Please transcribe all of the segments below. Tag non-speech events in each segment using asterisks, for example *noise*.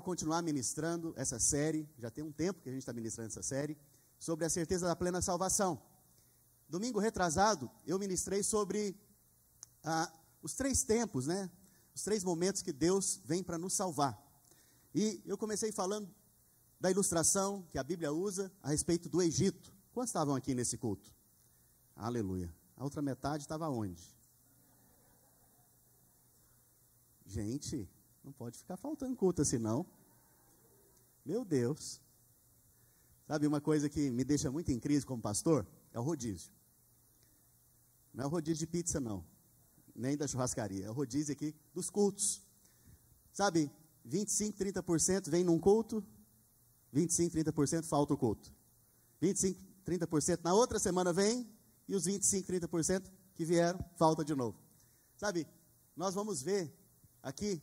quero continuar ministrando essa série, já tem um tempo que a gente está ministrando essa série, sobre a certeza da plena salvação. Domingo retrasado, eu ministrei sobre ah, os três tempos, né? Os três momentos que Deus vem para nos salvar. E eu comecei falando da ilustração que a Bíblia usa a respeito do Egito. Quantos estavam aqui nesse culto? Aleluia. A outra metade estava onde? Gente, não pode ficar faltando culto assim, não. Meu Deus. Sabe uma coisa que me deixa muito em crise como pastor? É o rodízio. Não é o rodízio de pizza, não. Nem da churrascaria. É o rodízio aqui dos cultos. Sabe, 25, 30% vem num culto, 25, 30% falta o culto. 25, 30% na outra semana vem, e os 25, 30% que vieram, falta de novo. Sabe, nós vamos ver aqui,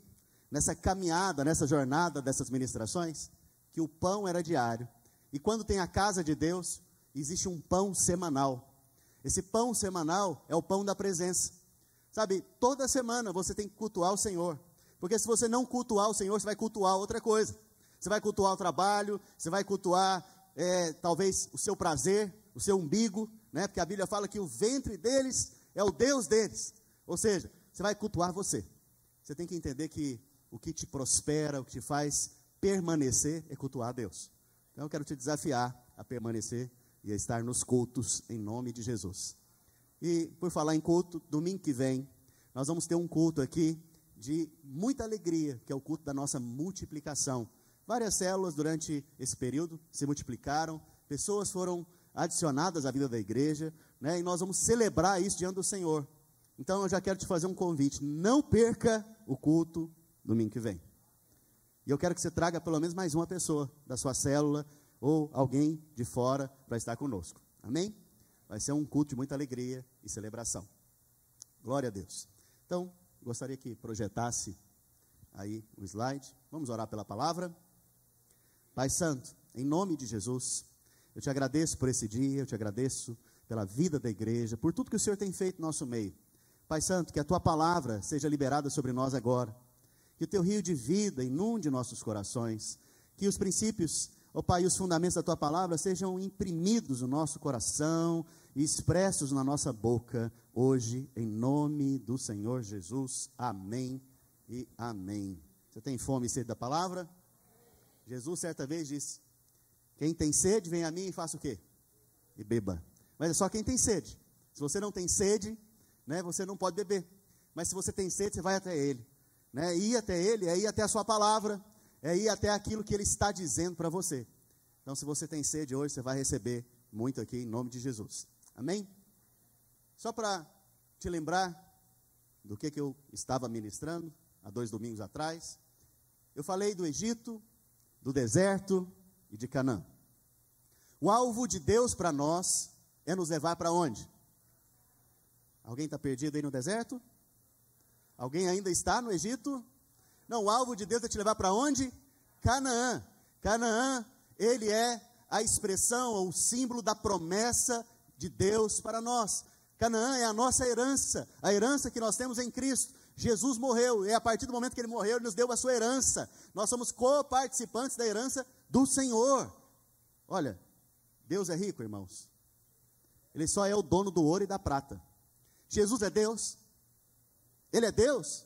nessa caminhada, nessa jornada dessas ministrações, que o pão era diário. E quando tem a casa de Deus, existe um pão semanal. Esse pão semanal é o pão da presença. Sabe, toda semana você tem que cultuar o Senhor. Porque se você não cultuar o Senhor, você vai cultuar outra coisa. Você vai cultuar o trabalho, você vai cultuar é, talvez o seu prazer, o seu umbigo, né? Porque a Bíblia fala que o ventre deles é o Deus deles. Ou seja, você vai cultuar você. Você tem que entender que o que te prospera, o que te faz permanecer é cultuar a Deus. Então eu quero te desafiar a permanecer e a estar nos cultos em nome de Jesus. E por falar em culto, domingo que vem, nós vamos ter um culto aqui de muita alegria, que é o culto da nossa multiplicação. Várias células durante esse período se multiplicaram, pessoas foram adicionadas à vida da igreja, né? E nós vamos celebrar isso diante do Senhor. Então eu já quero te fazer um convite: não perca o culto domingo que vem. E eu quero que você traga pelo menos mais uma pessoa da sua célula ou alguém de fora para estar conosco. Amém? Vai ser um culto de muita alegria e celebração. Glória a Deus. Então, gostaria que projetasse aí o slide. Vamos orar pela palavra. Pai Santo, em nome de Jesus, eu te agradeço por esse dia, eu te agradeço pela vida da igreja, por tudo que o Senhor tem feito no nosso meio. Pai Santo, que a tua palavra seja liberada sobre nós agora, que o teu rio de vida inunde nossos corações, que os princípios, ó Pai, os fundamentos da tua palavra sejam imprimidos no nosso coração e expressos na nossa boca, hoje, em nome do Senhor Jesus. Amém e amém. Você tem fome e sede da palavra? Jesus certa vez disse: Quem tem sede, vem a mim e faça o quê? E beba. Mas é só quem tem sede. Se você não tem sede, né, você não pode beber. Mas se você tem sede, você vai até ele. Né? Ir até ele é ir até a sua palavra, é ir até aquilo que ele está dizendo para você. Então, se você tem sede hoje, você vai receber muito aqui em nome de Jesus. Amém? Só para te lembrar do que, que eu estava ministrando há dois domingos atrás. Eu falei do Egito, do deserto e de Canaã. O alvo de Deus para nós é nos levar para onde? Alguém está perdido aí no deserto? Alguém ainda está no Egito? Não, o alvo de Deus é te levar para onde? Canaã. Canaã, ele é a expressão, ou o símbolo da promessa de Deus para nós. Canaã é a nossa herança, a herança que nós temos em Cristo. Jesus morreu, e a partir do momento que ele morreu, ele nos deu a sua herança. Nós somos coparticipantes da herança do Senhor. Olha, Deus é rico, irmãos. Ele só é o dono do ouro e da prata. Jesus é Deus? Ele é Deus?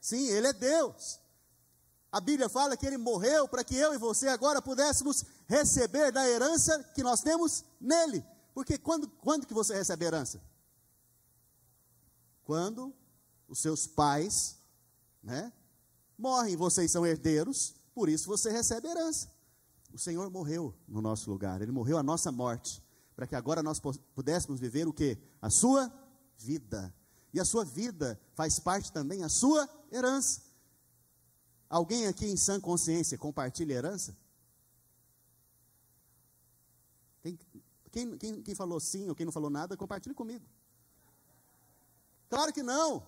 Sim, ele é Deus. A Bíblia fala que ele morreu para que eu e você agora pudéssemos receber da herança que nós temos nele. Porque quando, quando que você recebe a herança? Quando os seus pais, né? Morrem, vocês são herdeiros, por isso você recebe herança. O Senhor morreu no nosso lugar, Ele morreu a nossa morte, para que agora nós pudéssemos viver o que? A sua vida. E a sua vida faz parte também a sua herança. Alguém aqui em sã consciência compartilha herança? Quem, quem, quem, quem falou sim ou quem não falou nada, compartilhe comigo. Claro que não.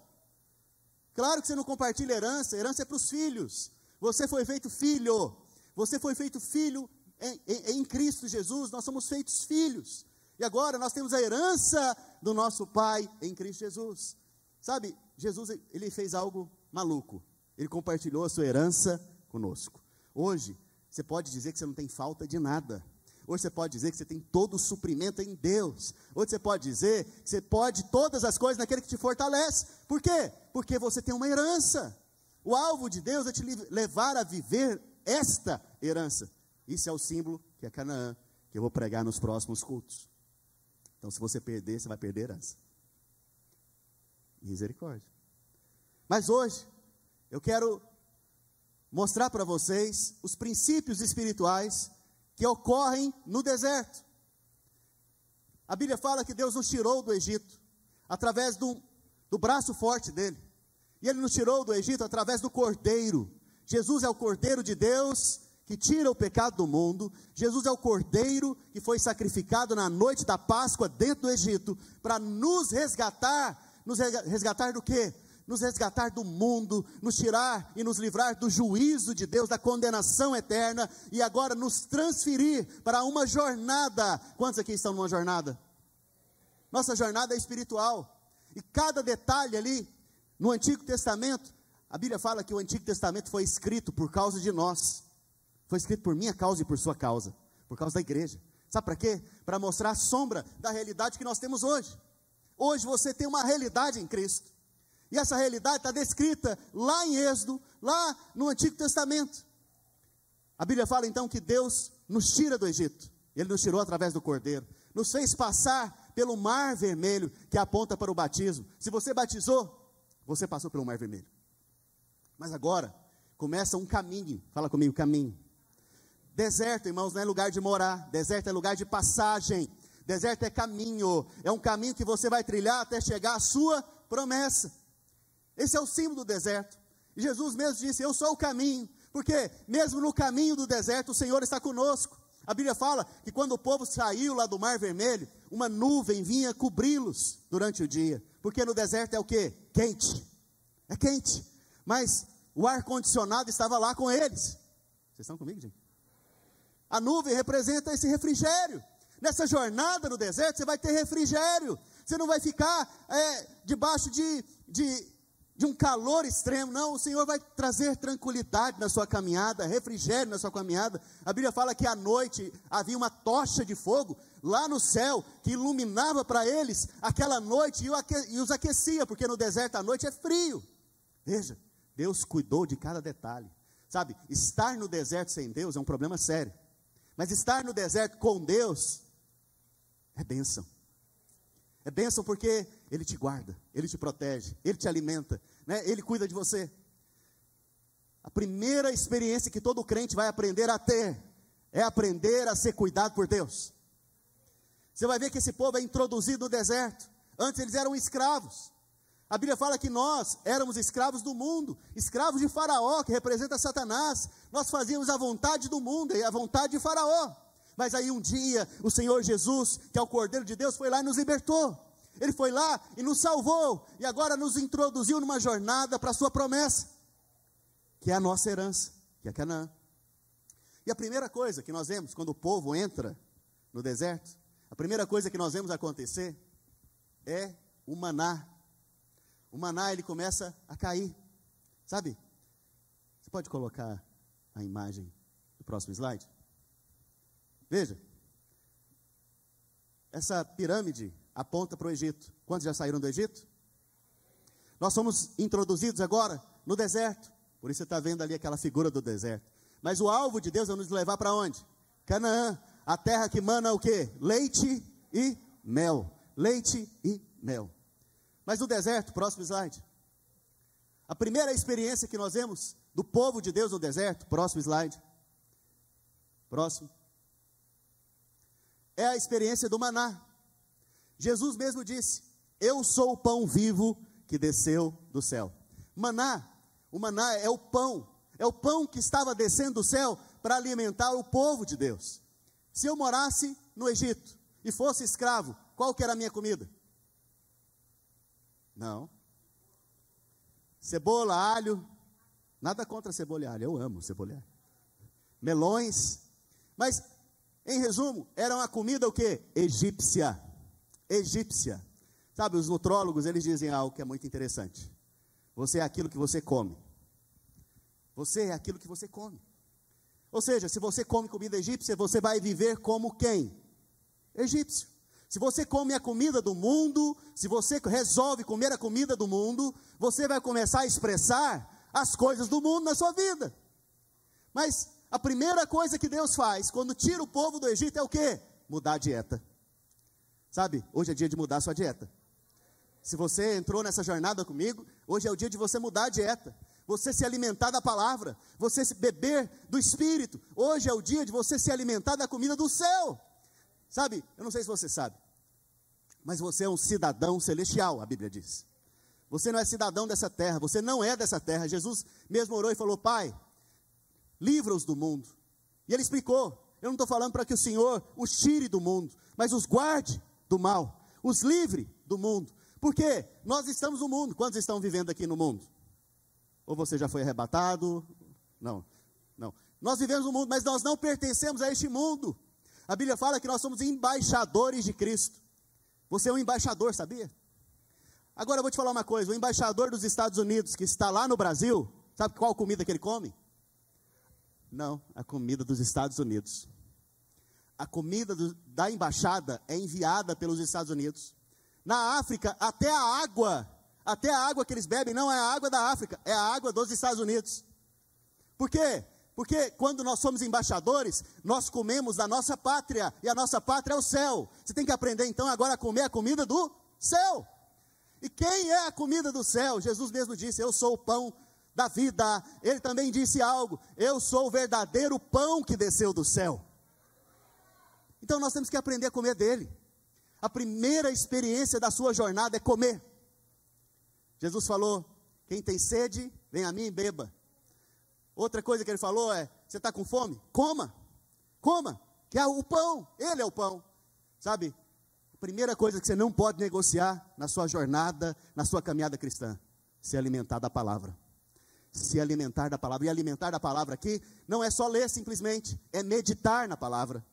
Claro que você não compartilha herança, herança é para os filhos. Você foi feito filho, você foi feito filho em, em, em, Cristo Jesus, nós somos feitos filhos. E agora nós temos a herança do nosso Pai em Cristo Jesus. Sabe, Jesus ele fez algo maluco. Ele compartilhou a sua herança conosco. Hoje, você pode dizer que você não tem falta de nada. Hoje você pode dizer que você tem todo o suprimento em Deus. Hoje você pode dizer que você pode todas as coisas naquele que te fortalece. Por quê? Porque você tem uma herança. O alvo de Deus é te levar a viver esta herança. Isso é o símbolo que é Canaã, que eu vou pregar nos próximos cultos. Então, se você perder, você vai perder herança. Misericórdia. Mas hoje, eu quero mostrar para vocês os princípios espirituais que ocorrem no deserto. A Bíblia fala que Deus nos tirou do Egito através do, do braço forte dele. E ele nos tirou do Egito através do cordeiro. Jesus é o cordeiro de Deus que tira o pecado do mundo. Jesus é o cordeiro que foi sacrificado na noite da Páscoa dentro do Egito para nos resgatar. Nos resgatar do quê? nos resgatar do mundo, nos tirar e nos livrar do juízo de Deus, da condenação eterna, e agora nos transferir para uma jornada. Quantos aqui estão numa jornada? Nossa jornada é espiritual, e cada detalhe ali, no Antigo Testamento, a Bíblia fala que o Antigo Testamento foi escrito por causa de nós, foi escrito por minha causa e por sua causa, por causa da igreja. Sabe para quê? Para mostrar a sombra da realidade que nós temos hoje. Hoje você tem uma realidade em Cristo. E essa realidade está descrita lá em Êxodo, lá no Antigo Testamento. A Bíblia fala então que Deus nos tira do Egito. Ele nos tirou através do Cordeiro. Nos fez passar pelo Mar Vermelho, que aponta para o batismo. Se você batizou, você passou pelo Mar Vermelho. Mas agora começa um caminho. Fala comigo, caminho. Deserto, irmãos, não é lugar de morar. Deserto é lugar de passagem. Deserto é caminho. É um caminho que você vai trilhar até chegar à sua promessa. Esse é o símbolo do deserto. E Jesus mesmo disse: Eu sou o caminho. Porque mesmo no caminho do deserto, o Senhor está conosco. A Bíblia fala que quando o povo saiu lá do Mar Vermelho, uma nuvem vinha cobri-los durante o dia. Porque no deserto é o que? Quente. É quente. Mas o ar-condicionado estava lá com eles. Vocês estão comigo, gente? A nuvem representa esse refrigério. Nessa jornada no deserto, você vai ter refrigério. Você não vai ficar é, debaixo de, de de um calor extremo. Não, o Senhor vai trazer tranquilidade na sua caminhada, refrigério na sua caminhada. A Bíblia fala que à noite havia uma tocha de fogo lá no céu que iluminava para eles aquela noite e os aquecia, porque no deserto à noite é frio. Veja, Deus cuidou de cada detalhe. Sabe, estar no deserto sem Deus é um problema sério. Mas estar no deserto com Deus é bênção. É bênção porque Ele te guarda, Ele te protege, Ele te alimenta, né? Ele cuida de você. A primeira experiência que todo crente vai aprender a ter é aprender a ser cuidado por Deus. Você vai ver que esse povo é introduzido no deserto. Antes eles eram escravos. A Bíblia fala que nós éramos escravos do mundo, escravos de Faraó, que representa Satanás. Nós fazíamos a vontade do mundo e a vontade de Faraó. Mas aí um dia o Senhor Jesus, que é o Cordeiro de Deus, foi lá e nos libertou. Ele foi lá e nos salvou e agora nos introduziu numa jornada para a sua promessa, que é a nossa herança, que é Canaã. E a primeira coisa que nós vemos quando o povo entra no deserto, a primeira coisa que nós vemos acontecer é o maná. O maná ele começa a cair. Sabe? Você pode colocar a imagem do próximo slide? Veja, essa pirâmide aponta para o Egito. Quantos já saíram do Egito? Nós somos introduzidos agora no deserto. Por isso você está vendo ali aquela figura do deserto. Mas o alvo de Deus é nos levar para onde? Canaã, a terra que mana o quê? Leite e mel. Leite e mel. Mas no deserto, próximo slide. A primeira experiência que nós vemos do povo de Deus no deserto, próximo slide. Próximo é a experiência do maná. Jesus mesmo disse: Eu sou o pão vivo que desceu do céu. Maná, o maná é o pão, é o pão que estava descendo do céu para alimentar o povo de Deus. Se eu morasse no Egito e fosse escravo, qual que era a minha comida? Não. Cebola, alho, nada contra cebola e alho, eu amo cebola e alho. Melões, mas em resumo, era uma comida o que? Egípcia. Egípcia. Sabe, os nutrólogos, eles dizem algo que é muito interessante. Você é aquilo que você come. Você é aquilo que você come. Ou seja, se você come comida egípcia, você vai viver como quem? Egípcio. Se você come a comida do mundo, se você resolve comer a comida do mundo, você vai começar a expressar as coisas do mundo na sua vida. Mas a primeira coisa que Deus faz quando tira o povo do Egito é o quê? Mudar a dieta. Sabe, hoje é dia de mudar a sua dieta. Se você entrou nessa jornada comigo, hoje é o dia de você mudar a dieta. Você se alimentar da palavra, você se beber do Espírito. Hoje é o dia de você se alimentar da comida do céu. Sabe, eu não sei se você sabe, mas você é um cidadão celestial, a Bíblia diz. Você não é cidadão dessa terra, você não é dessa terra. Jesus mesmo orou e falou: Pai, livra-os do mundo. E ele explicou: Eu não estou falando para que o Senhor os tire do mundo, mas os guarde do mal, os livre do mundo. Porque nós estamos no mundo. Quantos estão vivendo aqui no mundo? Ou você já foi arrebatado? Não, não. Nós vivemos no mundo, mas nós não pertencemos a este mundo. A Bíblia fala que nós somos embaixadores de Cristo. Você é um embaixador, sabia? Agora eu vou te falar uma coisa: o embaixador dos Estados Unidos que está lá no Brasil, sabe qual comida que ele come? Não, a comida dos Estados Unidos. A comida do, da embaixada é enviada pelos Estados Unidos. Na África, até a água, até a água que eles bebem não é a água da África, é a água dos Estados Unidos. Por quê? Porque quando nós somos embaixadores, nós comemos da nossa pátria, e a nossa pátria é o céu. Você tem que aprender então agora a comer a comida do céu. E quem é a comida do céu? Jesus mesmo disse: Eu sou o pão da vida. Ele também disse algo: Eu sou o verdadeiro pão que desceu do céu. Então nós temos que aprender a comer dele. A primeira experiência da sua jornada é comer. Jesus falou: Quem tem sede, vem a mim e beba. Outra coisa que ele falou é: Você está com fome? Coma, coma, que é o pão, ele é o pão. Sabe, primeira coisa que você não pode negociar na sua jornada, na sua caminhada cristã, se alimentar da palavra. Se alimentar da palavra. E alimentar da palavra aqui não é só ler simplesmente, é meditar na palavra.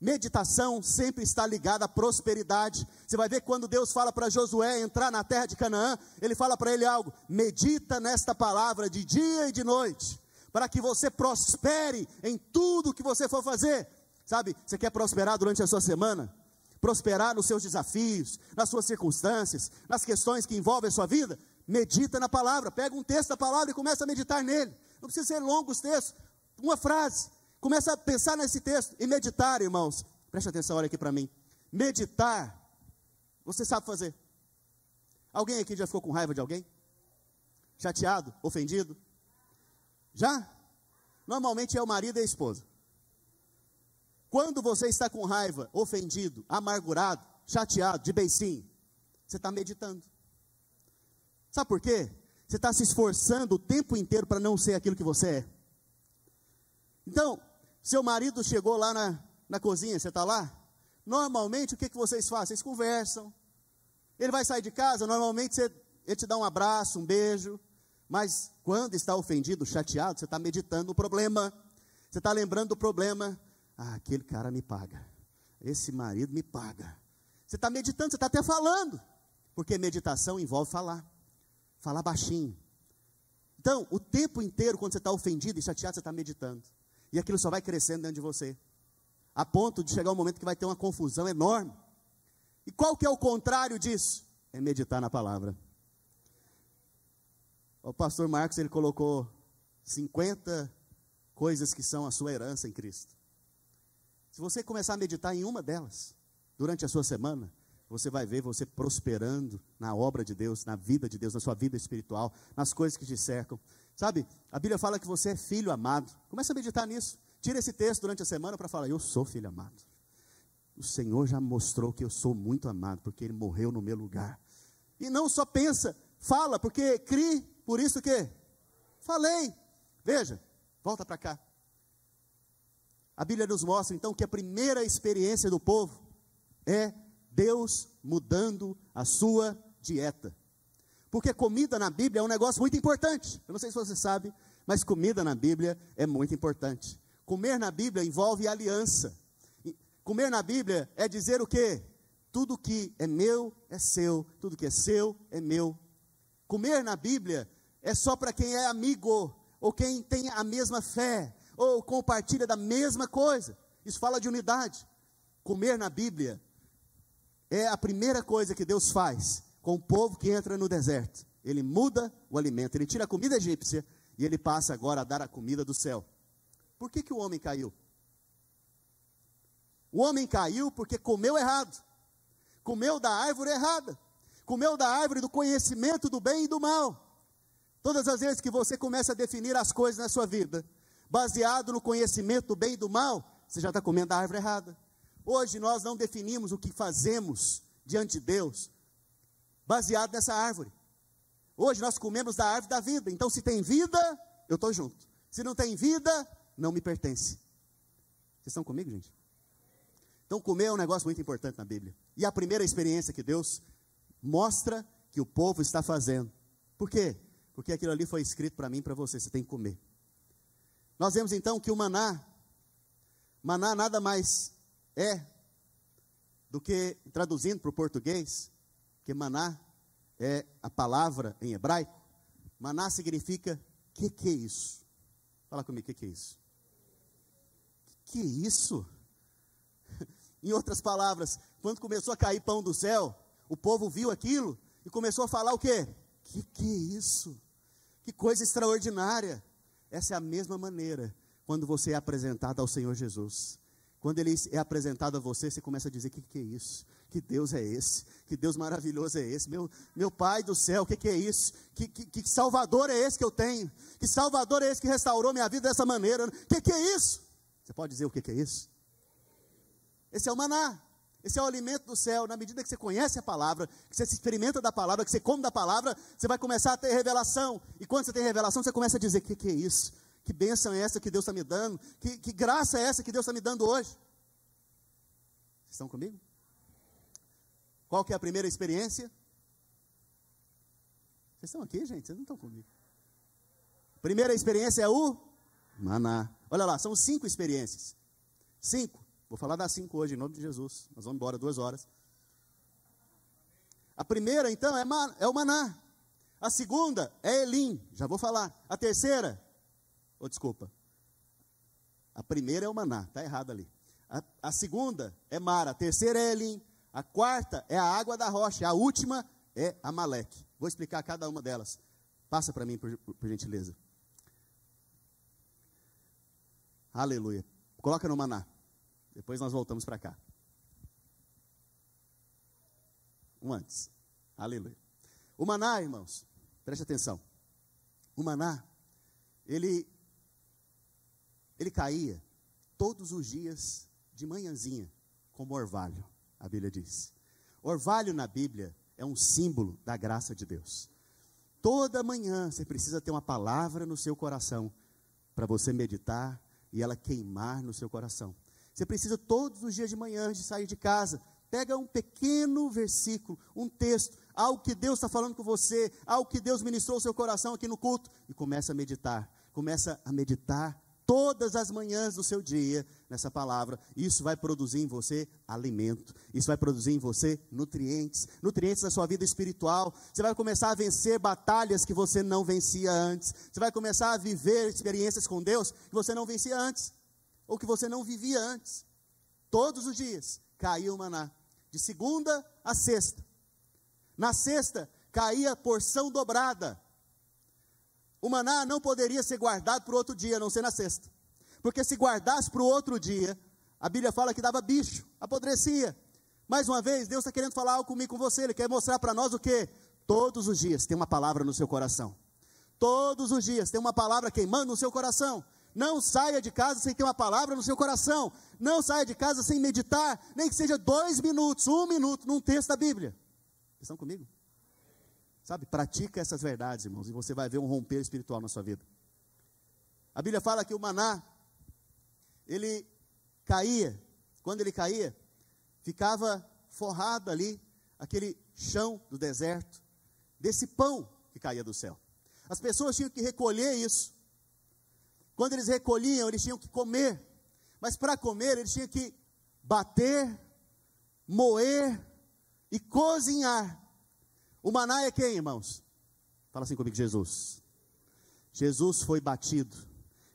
Meditação sempre está ligada à prosperidade. Você vai ver quando Deus fala para Josué entrar na terra de Canaã, ele fala para ele algo: medita nesta palavra de dia e de noite, para que você prospere em tudo que você for fazer. Sabe, você quer prosperar durante a sua semana? prosperar nos seus desafios, nas suas circunstâncias, nas questões que envolvem a sua vida, medita na palavra, pega um texto da palavra e começa a meditar nele. Não precisa ser longos textos, uma frase. Começa a pensar nesse texto e meditar, irmãos. Preste atenção, olha aqui para mim. Meditar, você sabe fazer. Alguém aqui já ficou com raiva de alguém? Chateado? Ofendido? Já? Normalmente é o marido e a esposa. Quando você está com raiva, ofendido, amargurado, chateado, de beicinho, você está meditando. Sabe por quê? Você está se esforçando o tempo inteiro para não ser aquilo que você é. Então, seu marido chegou lá na, na cozinha, você está lá? Normalmente, o que, que vocês fazem? Vocês conversam. Ele vai sair de casa, normalmente você, ele te dá um abraço, um beijo. Mas quando está ofendido, chateado, você está meditando o problema. Você está lembrando do problema. Ah, aquele cara me paga. Esse marido me paga. Você está meditando, você está até falando. Porque meditação envolve falar. Falar baixinho. Então, o tempo inteiro, quando você está ofendido e chateado, você está meditando. E aquilo só vai crescendo dentro de você. A ponto de chegar um momento que vai ter uma confusão enorme. E qual que é o contrário disso? É meditar na palavra. O pastor Marcos, ele colocou 50 coisas que são a sua herança em Cristo. Se você começar a meditar em uma delas, durante a sua semana, você vai ver você prosperando na obra de Deus, na vida de Deus, na sua vida espiritual, nas coisas que te cercam. Sabe, a Bíblia fala que você é filho amado. Começa a meditar nisso. Tira esse texto durante a semana para falar: Eu sou filho amado. O Senhor já mostrou que eu sou muito amado, porque Ele morreu no meu lugar. E não só pensa, fala, porque crie, por isso que falei. Veja, volta para cá. A Bíblia nos mostra então que a primeira experiência do povo é Deus mudando a sua dieta. Porque comida na Bíblia é um negócio muito importante. Eu não sei se você sabe, mas comida na Bíblia é muito importante. Comer na Bíblia envolve aliança. Comer na Bíblia é dizer o quê? Tudo que é meu é seu, tudo que é seu é meu. Comer na Bíblia é só para quem é amigo ou quem tem a mesma fé ou compartilha da mesma coisa. Isso fala de unidade. Comer na Bíblia é a primeira coisa que Deus faz com o povo que entra no deserto. Ele muda o alimento, ele tira a comida egípcia e ele passa agora a dar a comida do céu. Por que, que o homem caiu? O homem caiu porque comeu errado, comeu da árvore errada, comeu da árvore do conhecimento do bem e do mal. Todas as vezes que você começa a definir as coisas na sua vida, baseado no conhecimento do bem e do mal, você já está comendo a árvore errada. Hoje nós não definimos o que fazemos diante de Deus, baseado nessa árvore. Hoje nós comemos da árvore da vida. Então, se tem vida, eu estou junto. Se não tem vida, não me pertence. Vocês estão comigo, gente? Então, comer é um negócio muito importante na Bíblia. E a primeira experiência que Deus mostra que o povo está fazendo. Por quê? Porque aquilo ali foi escrito para mim e para você, você tem que comer. Nós vemos então que o maná, maná nada mais é do que, traduzindo para o português, que maná é a palavra em hebraico. Maná significa, que que é isso? Fala comigo, que que é isso? Que, que é isso? *laughs* Em outras palavras, quando começou a cair pão do céu, o povo viu aquilo e começou a falar o quê? Que que é isso? Que coisa extraordinária. Essa é a mesma maneira quando você é apresentado ao Senhor Jesus. Quando ele é apresentado a você, você começa a dizer: que que é isso? Que Deus é esse? Que Deus maravilhoso é esse? Meu, meu Pai do céu, o que, que é isso? Que, que, que Salvador é esse que eu tenho? Que Salvador é esse que restaurou minha vida dessa maneira? O que, que é isso? Você pode dizer o que, que é isso? Esse é o maná. Esse é o alimento do céu. Na medida que você conhece a palavra, que você se experimenta da palavra, que você come da palavra, você vai começar a ter revelação. E quando você tem revelação, você começa a dizer: o que, que é isso? Que bênção é essa que Deus está me dando? Que, que graça é essa que Deus está me dando hoje? Vocês estão comigo? Qual que é a primeira experiência? Vocês estão aqui, gente? Vocês não estão comigo. Primeira experiência é o maná. Olha lá, são cinco experiências. Cinco. Vou falar das cinco hoje, em nome de Jesus. Nós vamos embora duas horas. A primeira, então, é, é o maná. A segunda é Elim, já vou falar. A terceira, oh, desculpa. A primeira é o maná, está errado ali. A, a, segunda é Mara, a terceira é Elim. A quarta é a água da rocha. A última é Amaleque. Vou explicar cada uma delas. Passa para mim, por, por, por gentileza. Aleluia. Coloca no maná. Depois nós voltamos para cá. Um antes. Aleluia. O maná, irmãos, preste atenção. O maná, ele, ele caía todos os dias de manhãzinha, como orvalho, a Bíblia diz. Orvalho na Bíblia é um símbolo da graça de Deus. Toda manhã você precisa ter uma palavra no seu coração para você meditar e ela queimar no seu coração. Você precisa todos os dias de manhã, de sair de casa, pega um pequeno versículo, um texto, algo que Deus está falando com você, algo que Deus ministrou ao seu coração aqui no culto, e começa a meditar. Começa a meditar todas as manhãs do seu dia nessa palavra. Isso vai produzir em você alimento, isso vai produzir em você nutrientes, nutrientes da sua vida espiritual. Você vai começar a vencer batalhas que você não vencia antes. Você vai começar a viver experiências com Deus que você não vencia antes ou que você não vivia antes. Todos os dias caía o maná, de segunda a sexta. Na sexta caía porção dobrada. O maná não poderia ser guardado para outro dia, a não ser na sexta. Porque se guardasse para o outro dia, a Bíblia fala que dava bicho, apodrecia. Mais uma vez, Deus está querendo falar algo comigo, com você. Ele quer mostrar para nós o que? Todos os dias tem uma palavra no seu coração. Todos os dias tem uma palavra queimando no seu coração. Não saia de casa sem ter uma palavra no seu coração. Não saia de casa sem meditar, nem que seja dois minutos, um minuto, num texto da Bíblia. Vocês estão comigo? Sabe, pratica essas verdades, irmãos, e você vai ver um romper espiritual na sua vida. A Bíblia fala que o maná, ele caía, quando ele caía, ficava forrado ali, aquele chão do deserto, desse pão que caía do céu. As pessoas tinham que recolher isso, quando eles recolhiam, eles tinham que comer. Mas para comer, eles tinham que bater, moer e cozinhar. O maná é quem, irmãos? Fala assim comigo, Jesus. Jesus foi batido.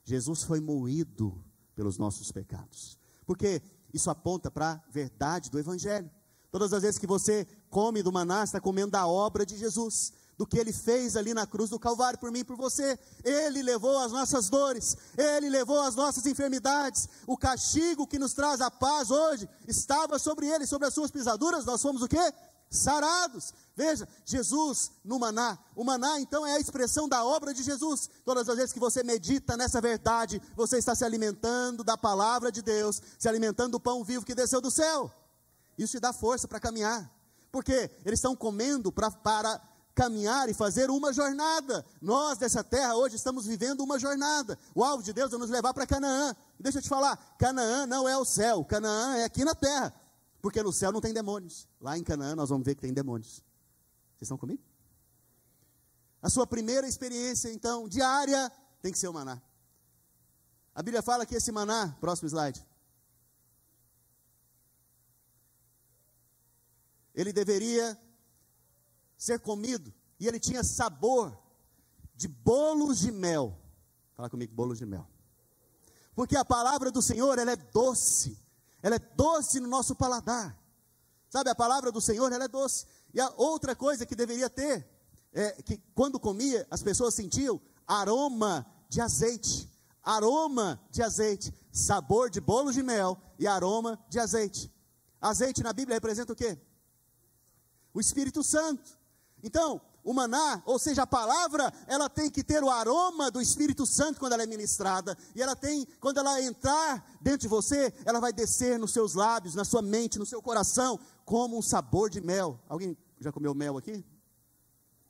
Jesus foi moído pelos nossos pecados. Porque isso aponta para a verdade do Evangelho. Todas as vezes que você come do maná, está comendo da obra de Jesus, do que ele fez ali na cruz do Calvário por mim e por você. Ele levou as nossas dores, ele levou as nossas enfermidades. O castigo que nos traz a paz hoje estava sobre ele, sobre as suas pisaduras. Nós fomos o quê? Sarados. Veja, Jesus no maná. O maná então é a expressão da obra de Jesus. Todas as vezes que você medita nessa verdade, você está se alimentando da palavra de Deus, se alimentando do pão vivo que desceu do céu. Isso te dá força para caminhar. Porque eles estão comendo pra, para caminhar e fazer uma jornada. Nós dessa terra hoje estamos vivendo uma jornada. O alvo de Deus é nos levar para Canaã. Deixa eu te falar, Canaã não é o céu, Canaã é aqui na terra. Porque no céu não tem demônios. Lá em Canaã nós vamos ver que tem demônios. Vocês estão comigo? A sua primeira experiência, então, diária, tem que ser o maná. A Bíblia fala que esse maná, próximo slide, ele deveria ser comido e ele tinha sabor de bolos de mel. Fala comigo, bolos de mel. Porque a palavra do Senhor, ela é doce. Ela é doce no nosso paladar. Sabe, a palavra do Senhor, ela é doce. E a outra coisa que deveria ter, é que quando comia, as pessoas sentiam aroma de azeite. Aroma de azeite. Sabor de bolos de mel e aroma de azeite. Azeite na Bíblia representa o quê? o Espírito Santo. Então, o maná, ou seja, a palavra, ela tem que ter o aroma do Espírito Santo quando ela é ministrada, e ela tem, quando ela entrar dentro de você, ela vai descer nos seus lábios, na sua mente, no seu coração, como um sabor de mel. Alguém já comeu mel aqui?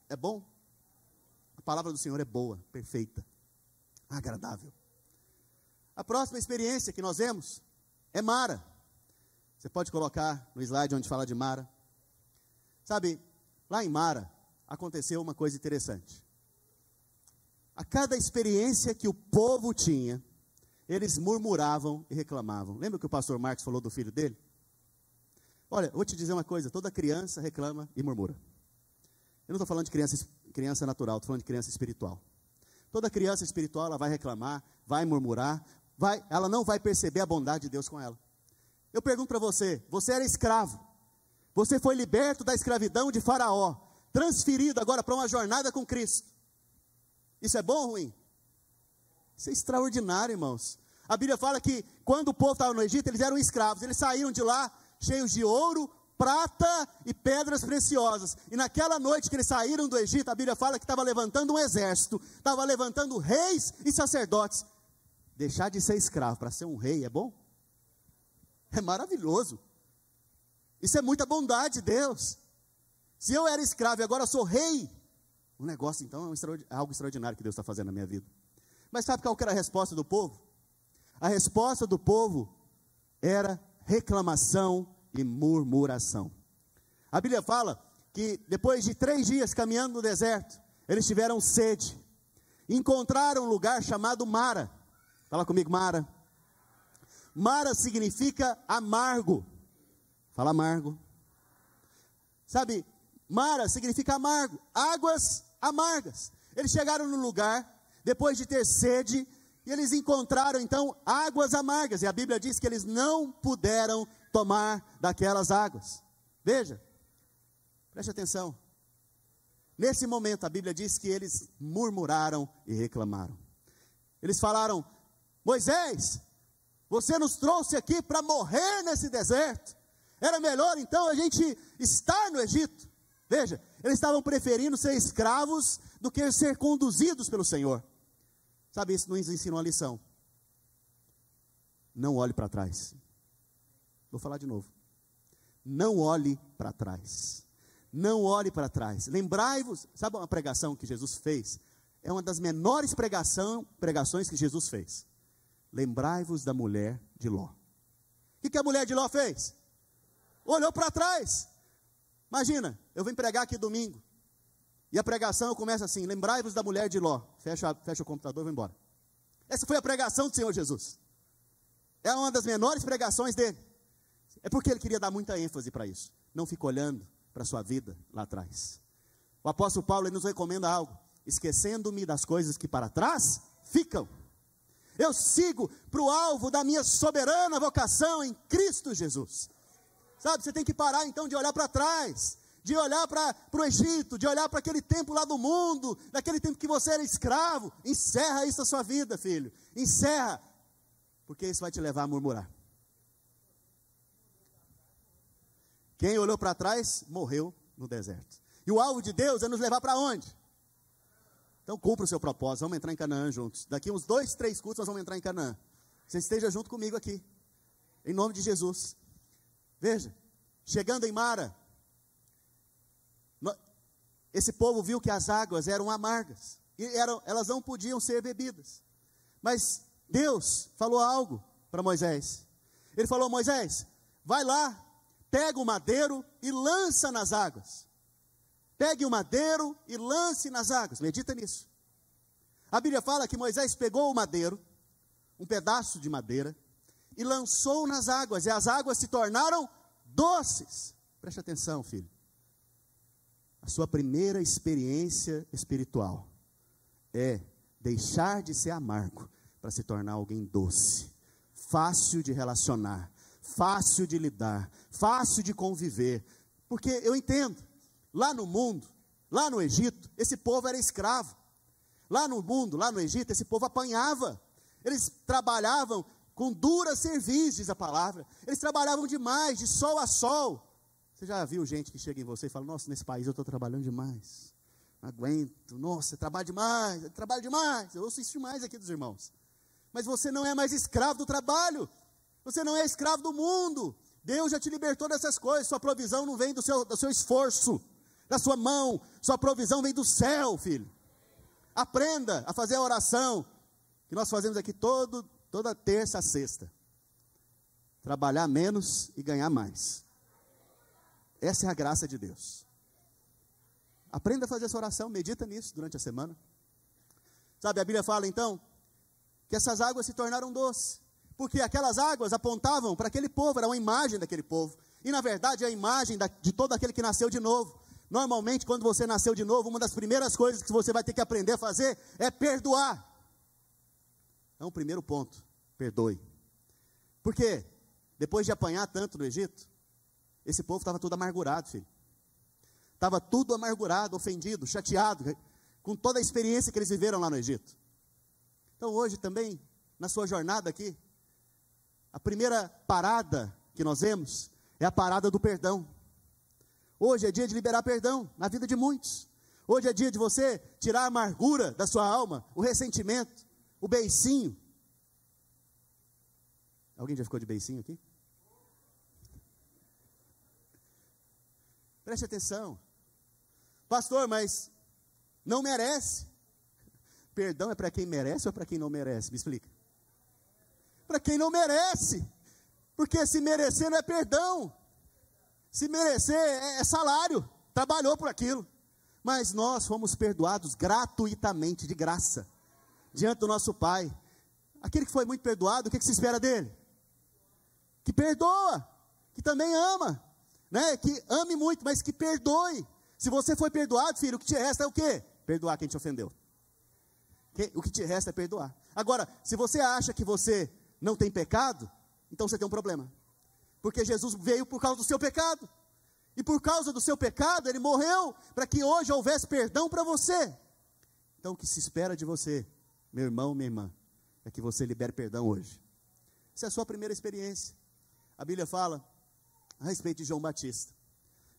É bom? A palavra do Senhor é boa, perfeita, agradável. A próxima experiência que nós vemos é Mara. Você pode colocar no slide onde fala de Mara. Sabe, lá em Mara aconteceu uma coisa interessante. A cada experiência que o povo tinha, eles murmuravam e reclamavam. Lembra que o pastor Marcos falou do filho dele? Olha, vou te dizer uma coisa: toda criança reclama e murmura. Eu não estou falando de criança, criança natural, estou falando de criança espiritual. Toda criança espiritual ela vai reclamar, vai murmurar, vai, ela não vai perceber a bondade de Deus com ela. Eu pergunto para você: você era escravo, você foi liberto da escravidão de Faraó, transferido agora para uma jornada com Cristo. Isso é bom ou ruim? Isso é extraordinário, irmãos. A Bíblia fala que quando o povo estava no Egito, eles eram escravos, eles saíram de lá cheios de ouro, prata e pedras preciosas. E naquela noite que eles saíram do Egito, a Bíblia fala que estava levantando um exército, estava levantando reis e sacerdotes. Deixar de ser escravo para ser um rei é bom? É maravilhoso. Isso é muita bondade de Deus. Se eu era escravo e agora sou rei, o negócio então é, algo extraordinário que Deus está fazendo na minha vida. Mas sabe qual era a resposta do povo? A resposta do povo era reclamação e murmuração. A Bíblia fala que depois de três dias caminhando no deserto, eles tiveram sede. Encontraram um lugar chamado Mara. Fala comigo, Mara. Mara significa amargo. Fala amargo. Sabe, Mara significa amargo, águas amargas. Eles chegaram no lugar, depois de ter sede, e eles encontraram então águas amargas, e a Bíblia diz que eles não puderam tomar daquelas águas. Veja, preste atenção. Nesse momento, a Bíblia diz que eles murmuraram e reclamaram. Eles falaram: Moisés, você nos trouxe aqui para morrer nesse deserto. Era melhor então a gente estar no Egito. Veja, eles estavam preferindo ser escravos do que ser conduzidos pelo Senhor. Sabe, isso nos ensina uma lição. Não olhe para trás. Vou falar de novo. Não olhe para trás. Não olhe para trás. Lembrai-vos, sabe uma pregação que Jesus fez? É uma das menores pregação, pregações que Jesus fez. Lembrai-vos da mulher de Ló. O que, que a mulher de Ló fez? Olhou para trás. Imagina, eu vim pregar aqui domingo. E a pregação começa assim: lembrai-vos da mulher de Ló. Fecha, fecha o computador e vai embora. Essa foi a pregação do Senhor Jesus. É uma das menores pregações dele. É porque ele queria dar muita ênfase para isso. Não fica olhando para a sua vida lá atrás. O apóstolo Paulo nos recomenda algo: esquecendo-me das coisas que para trás ficam. Eu sigo para o alvo da minha soberana vocação em Cristo Jesus. Sabe, você tem que parar então de olhar para trás, de olhar para o Egito, de olhar para aquele tempo lá do mundo, daquele tempo que você era escravo. Encerra isso na sua vida, filho. Encerra, porque isso vai te levar a murmurar. Quem olhou para trás morreu no deserto. E o alvo de Deus é nos levar para onde? Então cumpra o seu propósito, vamos entrar em Canaã juntos. Daqui uns dois, três cultos nós vamos entrar em Canaã. Você esteja junto comigo aqui, em nome de Jesus. Veja, chegando em Mara, esse povo viu que as águas eram amargas e eram, elas não podiam ser bebidas. Mas Deus falou algo para Moisés. Ele falou: Moisés, vai lá, pega o madeiro e lança nas águas. Pegue o madeiro e lance nas águas. Medita nisso. A Bíblia fala que Moisés pegou o madeiro, um pedaço de madeira, e lançou nas águas, e as águas se tornaram doces. Preste atenção, filho. A sua primeira experiência espiritual é deixar de ser amargo para se tornar alguém doce, fácil de relacionar, fácil de lidar, fácil de conviver. Porque eu entendo, lá no mundo, lá no Egito, esse povo era escravo. Lá no mundo, lá no Egito, esse povo apanhava. Eles trabalhavam com dura serviço, diz a palavra. Eles trabalhavam demais, de sol a sol. Você já viu gente que chega em você e fala: Nossa, nesse país eu estou trabalhando demais. Não aguento. Nossa, trabalho demais, trabalho demais. Eu ouço isso demais aqui dos irmãos. Mas você não é mais escravo do trabalho. Você não é escravo do mundo. Deus já te libertou dessas coisas. Sua provisão não vem do seu, do seu esforço, da sua mão. Sua provisão vem do céu, filho. Aprenda a fazer a oração que nós fazemos aqui todo, toda terça a sexta. Trabalhar menos e ganhar mais. Essa é a graça de Deus. Aprenda a fazer essa oração, medita nisso durante a semana. Sabe, a Bíblia fala então que essas águas se tornaram doces, porque aquelas águas apontavam para aquele povo, era uma imagem daquele povo, e na verdade é a imagem de todo aquele que nasceu de novo. Normalmente, quando você nasceu de novo, uma das primeiras coisas que você vai ter que aprender a fazer é perdoar. Então, o primeiro ponto, perdoe. Por quê? Depois de apanhar tanto no Egito, esse povo estava todo amargurado, filho. Estava tudo amargurado, ofendido, chateado, com toda a experiência que eles viveram lá no Egito. Então, hoje também, na sua jornada aqui, a primeira parada que nós vemos é a parada do perdão. Hoje é dia de liberar perdão na vida de muitos. Hoje é dia de você tirar a amargura da sua alma, o ressentimento, o beicinho. Alguém já ficou de beicinho aqui? Preste atenção. Pastor, mas não merece. Perdão é para quem merece ou para quem não merece? Me explica. Para quem não merece. Porque se merecer não é perdão. Se merecer é, é salário. Trabalhou por aquilo. Mas nós fomos perdoados gratuitamente, de graça diante do nosso Pai. Aquele que foi muito perdoado, o que, que se espera dele? Que perdoa, que também ama, né? Que ame muito, mas que perdoe. Se você foi perdoado, filho, o que te resta é o quê? Perdoar quem te ofendeu. O que te resta é perdoar. Agora, se você acha que você não tem pecado, então você tem um problema. Porque Jesus veio por causa do seu pecado. E por causa do seu pecado, ele morreu para que hoje houvesse perdão para você. Então, o que se espera de você meu irmão, minha irmã, é que você libere perdão hoje. Essa é a sua primeira experiência. A Bíblia fala a respeito de João Batista.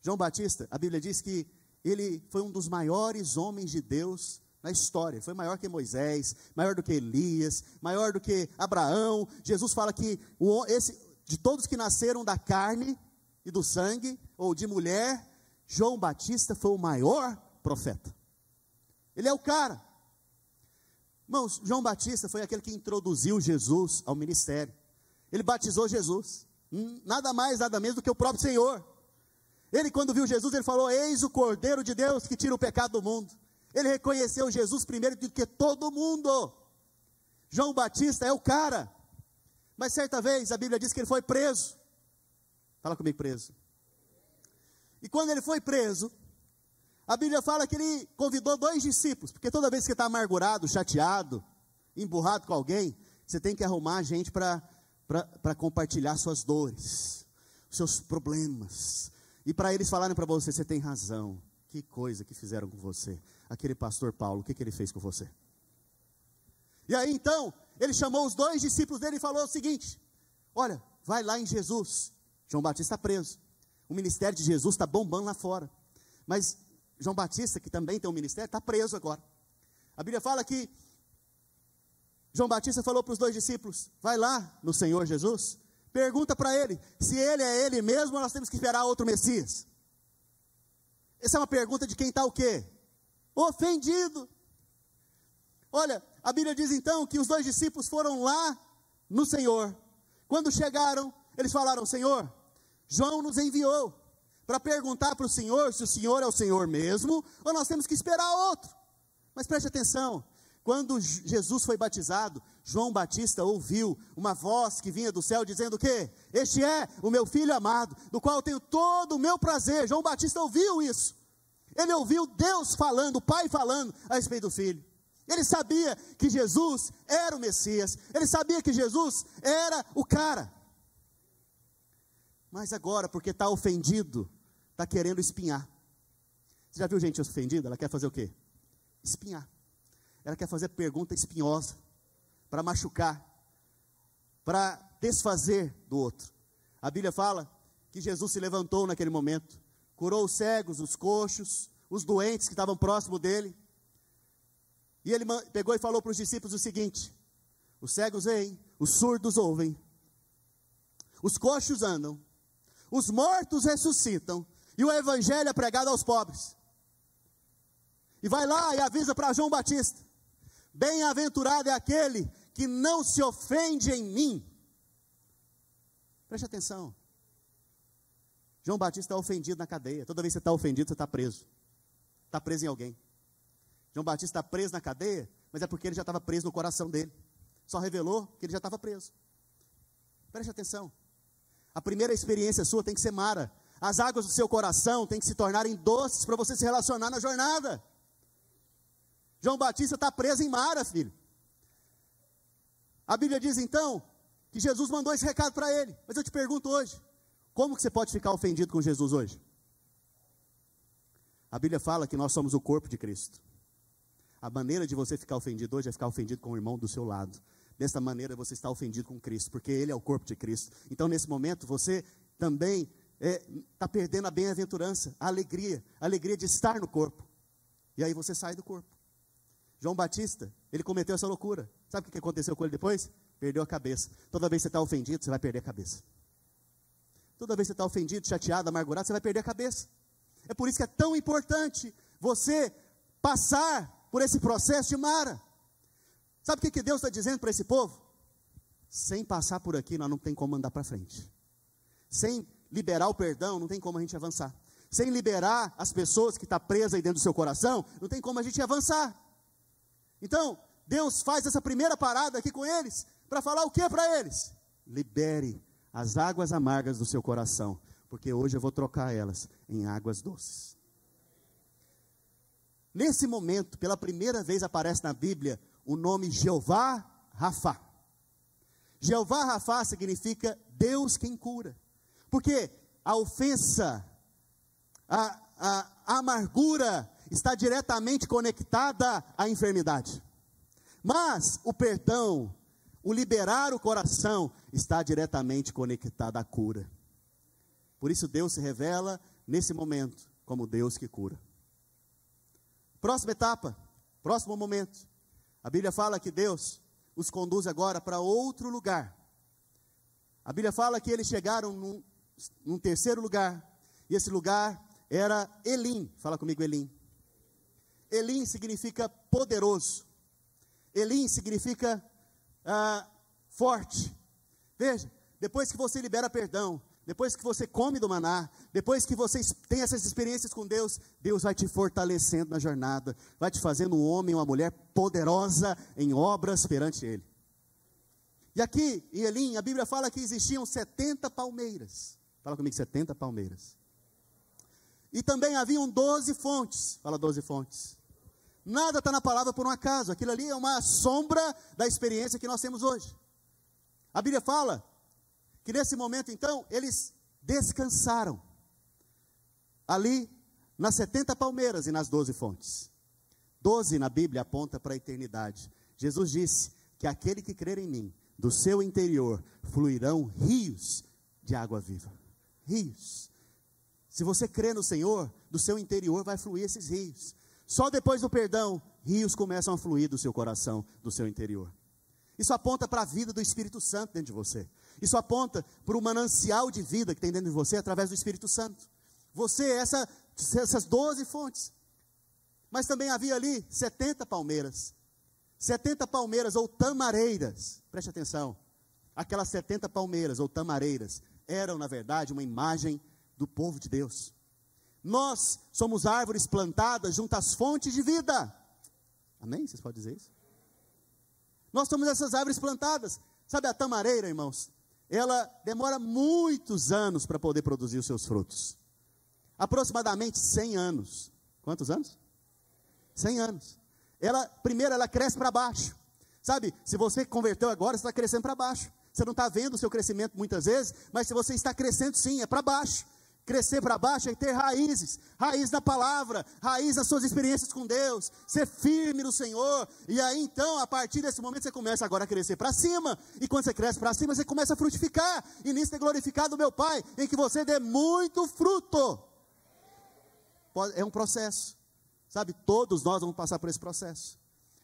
João Batista, a Bíblia diz que ele foi um dos maiores homens de Deus na história. Foi maior que Moisés, maior do que Elias, maior do que Abraão. Jesus fala que o, esse, de todos que nasceram da carne e do sangue, ou de mulher, João Batista foi o maior profeta. Ele é o cara. Irmãos, João Batista foi aquele que introduziu Jesus ao ministério. Ele batizou Jesus. Hum, nada mais, nada menos do que o próprio Senhor. Ele, quando viu Jesus, ele falou: Eis o Cordeiro de Deus que tira o pecado do mundo. Ele reconheceu Jesus primeiro do que todo mundo. João Batista é o cara. Mas certa vez a Bíblia diz que ele foi preso. Fala comigo, preso. E quando ele foi preso, a Bíblia fala que ele convidou dois discípulos, porque toda vez que está amargurado, chateado, emburrado com alguém, você tem que arrumar gente para compartilhar suas dores, seus problemas. E para eles falarem para você, você tem razão. Que coisa que fizeram com você. Aquele pastor Paulo, o que, que ele fez com você? E aí então, ele chamou os dois discípulos dele e falou o seguinte: Olha, vai lá em Jesus. João Batista está preso. O ministério de Jesus está bombando lá fora. Mas João Batista, que também tem um ministério, está preso agora. A Bíblia fala que João Batista falou para os dois discípulos: Vai lá no Senhor Jesus, pergunta para ele se ele é ele mesmo ou nós temos que esperar outro Messias. Essa é uma pergunta de quem está o quê? Ofendido. Olha, a Bíblia diz então que os dois discípulos foram lá no Senhor. Quando chegaram, eles falaram: Senhor, João nos enviou para perguntar para o Senhor se o Senhor é o Senhor mesmo ou nós temos que esperar outro. Mas preste atenção: quando Jesus foi batizado, João Batista ouviu uma voz que vinha do céu dizendo o quê? Este é o meu filho amado, do qual eu tenho todo o meu prazer. João Batista ouviu isso. Ele ouviu Deus falando, o Pai falando a respeito do filho. Ele sabia que Jesus era o Messias. Ele sabia que Jesus era o cara. Mas agora, porque está ofendido, está querendo espinhar. Você já viu gente ofendida? Ela quer fazer o quê? Espinhar. Ela quer fazer pergunta espinhosa, para machucar, para desfazer do outro. A Bíblia fala que Jesus se levantou naquele momento, curou os cegos, os coxos, os doentes que estavam próximo dele. E ele pegou e falou para os discípulos o seguinte: os cegos veem, os surdos ouvem, os coxos andam, os mortos ressuscitam, e o evangelho é pregado aos pobres. E vai lá e avisa para João Batista: Bem-aventurado é aquele que não se ofende em mim. Preste atenção. João Batista está ofendido na cadeia. Toda vez que você está ofendido, você está preso. Está preso em alguém. João Batista está preso na cadeia, mas é porque ele já estava preso no coração dele. Só revelou que ele já estava preso. Preste atenção. A primeira experiência sua tem que ser mara. As águas do seu coração têm que se tornarem doces para você se relacionar na jornada. João Batista está preso em Mara, filho. A Bíblia diz então que Jesus mandou esse recado para ele. Mas eu te pergunto hoje: como que você pode ficar ofendido com Jesus hoje? A Bíblia fala que nós somos o corpo de Cristo. A maneira de você ficar ofendido hoje é ficar ofendido com o irmão do seu lado. Dessa maneira você está ofendido com Cristo, porque Ele é o corpo de Cristo. Então, nesse momento, você também está é, tá perdendo a bem-aventurança, a alegria, a alegria de estar no corpo. E aí você sai do corpo. João Batista, ele cometeu essa loucura. Sabe o que aconteceu com ele depois? Perdeu a cabeça. Toda vez que você está ofendido, você vai perder a cabeça. Toda vez que você está ofendido, chateado, amargurado, você vai perder a cabeça. É por isso que é tão importante você passar por esse processo de Mara. Sabe o que, que Deus está dizendo para esse povo? Sem passar por aqui, nós não tem como andar para frente. Sem liberar o perdão, não tem como a gente avançar. Sem liberar as pessoas que estão tá presas aí dentro do seu coração, não tem como a gente avançar. Então, Deus faz essa primeira parada aqui com eles, para falar o que para eles? Libere as águas amargas do seu coração, porque hoje eu vou trocar elas em águas doces. Nesse momento, pela primeira vez aparece na Bíblia o nome Jeová Rafa. Jeová Rafa significa Deus quem cura. Porque a ofensa, a, a, amargura, está diretamente conectada à enfermidade. Mas o perdão, o liberar o coração, está diretamente conectado à cura. Por isso Deus se revela nesse momento como Deus que cura. Próxima etapa, próximo momento. A Bíblia fala que Deus os conduz agora para outro lugar. A Bíblia fala que eles chegaram num, num terceiro lugar, e esse lugar era Elim. Fala comigo, Elim. Elim significa poderoso. Elim significa ah, forte. Veja, depois que você libera perdão, depois que você come do maná, depois que você tem essas experiências com Deus, Deus vai te fortalecendo na jornada, vai te fazendo um homem, uma mulher poderosa em obras perante Ele. E aqui em Elim, a Bíblia fala que existiam 70 palmeiras. Fala comigo, 70 palmeiras. E também haviam 12 fontes. Fala 12 fontes. nada está na palavra por um acaso. Aquilo ali é uma sombra da experiência que nós temos hoje. A Bíblia fala que nesse momento, então, eles descansaram ali nas 70 palmeiras e nas 12 fontes. 12 na Bíblia aponta para a eternidade. Jesus disse que aquele que crer em mim, do seu interior fluirão rios de água viva. Rios. Se você crê no Senhor, do seu interior vai fluir esses rios. Só depois do perdão, rios começam a fluir do seu coração, do seu interior. Isso aponta para a vida do Espírito Santo dentro de você. Isso aponta para o manancial de vida que tem dentro de você através do Espírito Santo. Você, essa, essas 12 fontes. Mas também havia ali 70 palmeiras. 70 palmeiras ou tamareiras. Preste atenção. Aquelas 70 palmeiras ou tamareiras eram, na verdade, uma imagem do povo de Deus. Nós somos árvores plantadas junto às fontes de vida. Amém? Vocês podem dizer isso? Nós somos essas árvores plantadas. Sabe a tamareira, irmãos? Ela demora muitos anos para poder produzir os seus frutos. Aproximadamente 100 anos. Quantos anos? 100 anos. Ela, primeiro, ela cresce para baixo. Sabe, se você converteu agora, você está crescendo para baixo. Você não está vendo o seu crescimento muitas vezes, mas se você está crescendo sim, é para baixo. Crescer para baixo é ter raízes, raiz na palavra, raiz nas suas experiências com Deus, ser firme no Senhor. E aí então, a partir desse momento, você começa agora a crescer para cima. E quando você cresce para cima, você começa a frutificar. E nisso é glorificado o meu Pai, em que você dê muito fruto. É um processo, sabe? Todos nós vamos passar por esse processo.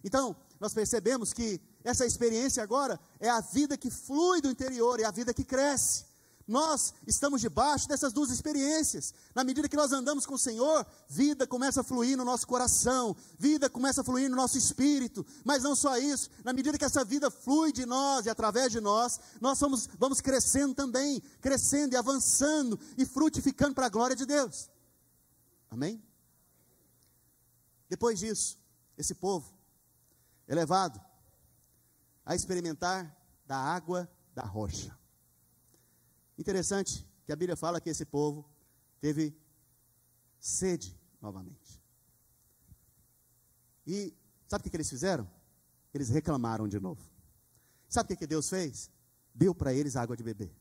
Então, nós percebemos que essa experiência agora é a vida que flui do interior, é a vida que cresce. Nós estamos debaixo dessas duas experiências. Na medida que nós andamos com o Senhor, vida começa a fluir no nosso coração, vida começa a fluir no nosso espírito. Mas não só isso, na medida que essa vida flui de nós e através de nós, nós vamos, vamos crescendo também, crescendo e avançando e frutificando para a glória de Deus. Amém? Depois disso, esse povo é levado a experimentar da água da rocha. Interessante que a Bíblia fala que esse povo teve sede novamente. E sabe o que, que eles fizeram? Eles reclamaram de novo. Sabe o que, que Deus fez? Deu para eles água de beber.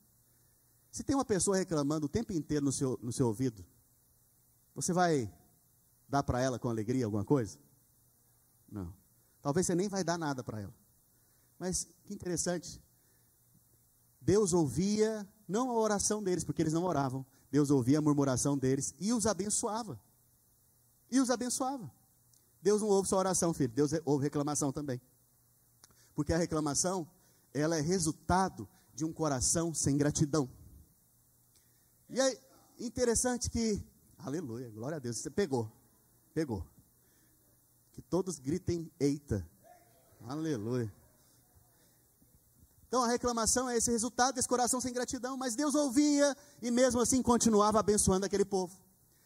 Se tem uma pessoa reclamando o tempo inteiro no seu, no seu ouvido, você vai dar para ela com alegria alguma coisa? Não. Talvez você nem vai dar nada para ela. Mas que interessante. Deus ouvia não a oração deles, porque eles não oravam. Deus ouvia a murmuração deles e os abençoava. E os abençoava. Deus não ouve só oração, filho. Deus ouve reclamação também. Porque a reclamação, ela é resultado de um coração sem gratidão. E é interessante que, aleluia, glória a Deus, você pegou, pegou. Que todos gritem, eita, aleluia. Então a reclamação é esse resultado desse coração sem gratidão, mas Deus ouvia e mesmo assim continuava abençoando aquele povo.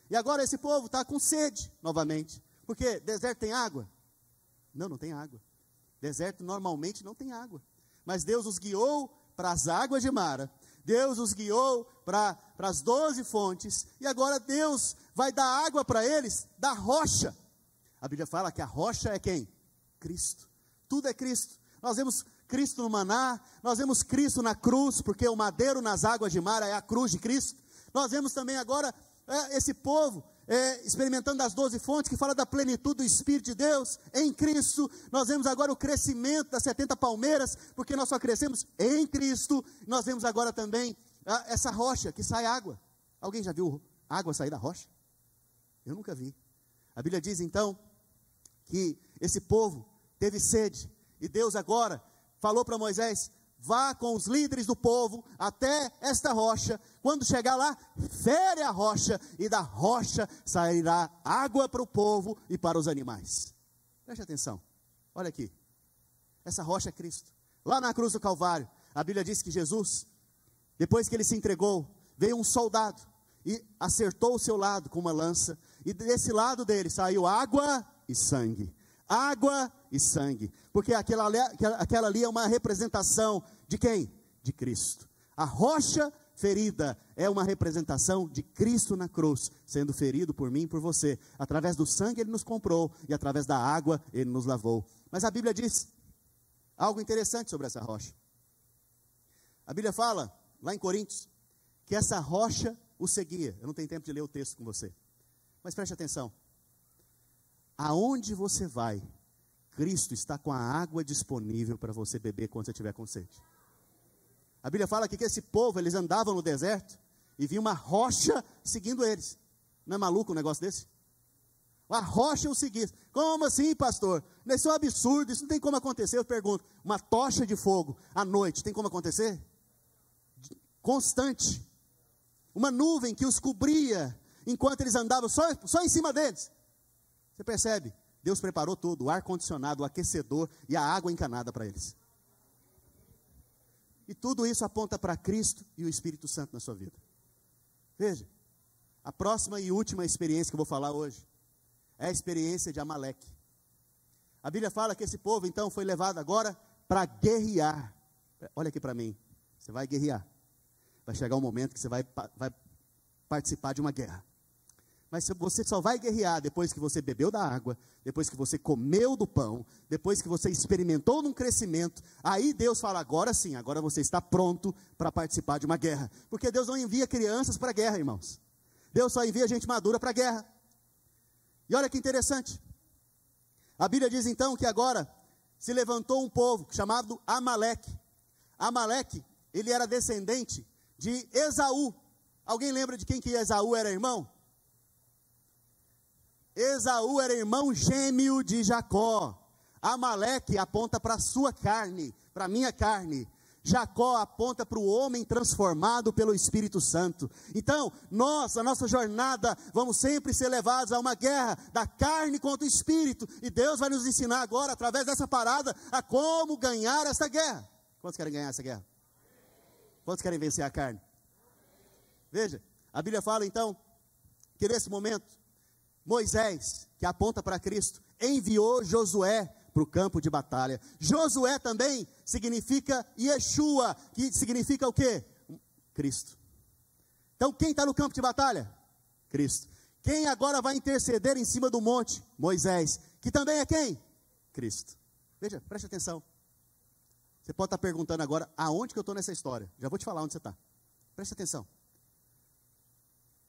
E agora esse povo está com sede novamente, porque deserto tem água? Não, não tem água. Deserto normalmente não tem água. Mas Deus os guiou para as águas de Mara, Deus os guiou para as doze fontes, e agora Deus vai dar água para eles da rocha. A Bíblia fala que a rocha é quem? Cristo. Tudo é Cristo. Nós vemos Cristo no maná, nós vemos Cristo na cruz, porque o madeiro nas águas de mar é a cruz de Cristo. Nós vemos também agora é, esse povo é, experimentando as doze fontes, que fala da plenitude do Espírito de Deus em Cristo. Nós vemos agora o crescimento das 70 palmeiras, porque nós só crescemos em Cristo. Nós vemos agora também essa rocha que sai água. Alguém já viu água sair da rocha? Eu nunca vi. A Bíblia diz então que esse povo teve sede, e Deus agora falou para Moisés: vá com os líderes do povo até esta rocha. Quando chegar lá, fere a rocha, e da rocha sairá água para o povo e para os animais. Preste atenção, olha aqui. Essa rocha é Cristo. Lá na cruz do Calvário, a Bíblia diz que Jesus, depois que ele se entregou, veio um soldado e acertou o seu lado com uma lança, e desse lado dele saiu água e sangue água e sangue, porque aquela, aquela ali é uma representação de quem? De Cristo. A rocha ferida é uma representação de Cristo na cruz, sendo ferido por mim e por você. Através do sangue ele nos comprou e através da água ele nos lavou. Mas a Bíblia diz algo interessante sobre essa rocha. A Bíblia fala, lá em Coríntios, que essa rocha o seguia. Eu não tenho tempo de ler o texto com você. Mas preste atenção. Aonde você vai, Cristo está com a água disponível para você beber quando você tiver com sede. A Bíblia fala que, que esse povo, eles andavam no deserto e vinha uma rocha seguindo eles. Não é maluco um negócio desse? A rocha o seguisse. Como assim, pastor? Isso é um absurdo, isso não tem como acontecer. Eu pergunto, uma tocha de fogo à noite, tem como acontecer? Constante. Uma nuvem que os cobria enquanto eles andavam só, só em cima deles. Você percebe? Deus preparou tudo: o ar-condicionado, o aquecedor e a água encanada para eles. E tudo isso aponta para Cristo e o Espírito Santo na sua vida. Veja, a próxima e última experiência que eu vou falar hoje é a experiência de Amaleque. A Bíblia fala que esse povo então foi levado agora para guerrear. Olha aqui para mim, você vai guerrear. Vai chegar um momento que você vai, vai participar de uma guerra. Mas você só vai guerrear depois que você bebeu da água, depois que você comeu do pão, depois que você experimentou num crescimento. Aí Deus fala: agora sim, agora você está pronto para participar de uma guerra. Porque Deus não envia crianças para a guerra, irmãos. Deus só envia gente madura para a guerra. E olha que interessante. A Bíblia diz então que agora se levantou um povo chamado Amaleque. Amaleque, ele era descendente de Esaú. Alguém lembra de quem que Esaú era irmão? Esaú era irmão gêmeo de Jacó. Amaleque aponta para a sua carne, para a minha carne. Jacó aponta para o homem transformado pelo Espírito Santo. Então, nós, a nossa jornada, vamos sempre ser levados a uma guerra da carne contra o Espírito. E Deus vai nos ensinar agora, através dessa parada, a como ganhar essa guerra. Quantos querem ganhar essa guerra? Quantos querem vencer a carne? Veja, a Bíblia fala então que nesse momento Moisés, que aponta para Cristo, enviou Josué para o campo de batalha. Josué também significa Yeshua, que significa o quê? Cristo. Então, quem está no campo de batalha? Cristo. Quem agora vai interceder em cima do monte? Moisés. Que também é quem? Cristo. Veja, preste atenção. Você pode estar perguntando agora, aonde que eu estou nessa história? Já vou te falar onde você está. Preste atenção.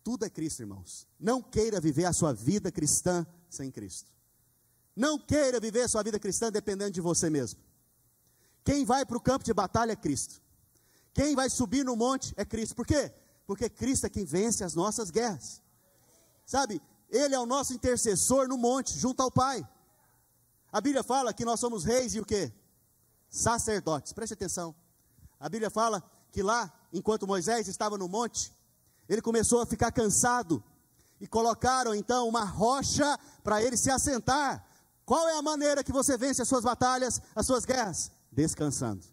Tudo é Cristo, irmãos. Não queira viver a sua vida cristã sem Cristo. Não queira viver a sua vida cristã dependendo de você mesmo. Quem vai para o campo de batalha é Cristo. Quem vai subir no monte é Cristo. Por quê? Porque Cristo é quem vence as nossas guerras. Sabe, Ele é o nosso intercessor no monte, junto ao Pai. A Bíblia fala que nós somos reis e o quê? Sacerdotes. Preste atenção. A Bíblia fala que lá, enquanto Moisés estava no monte, ele começou a ficar cansado. E colocaram então uma rocha para ele se assentar. Qual é a maneira que você vence as suas batalhas, as suas guerras? Descansando.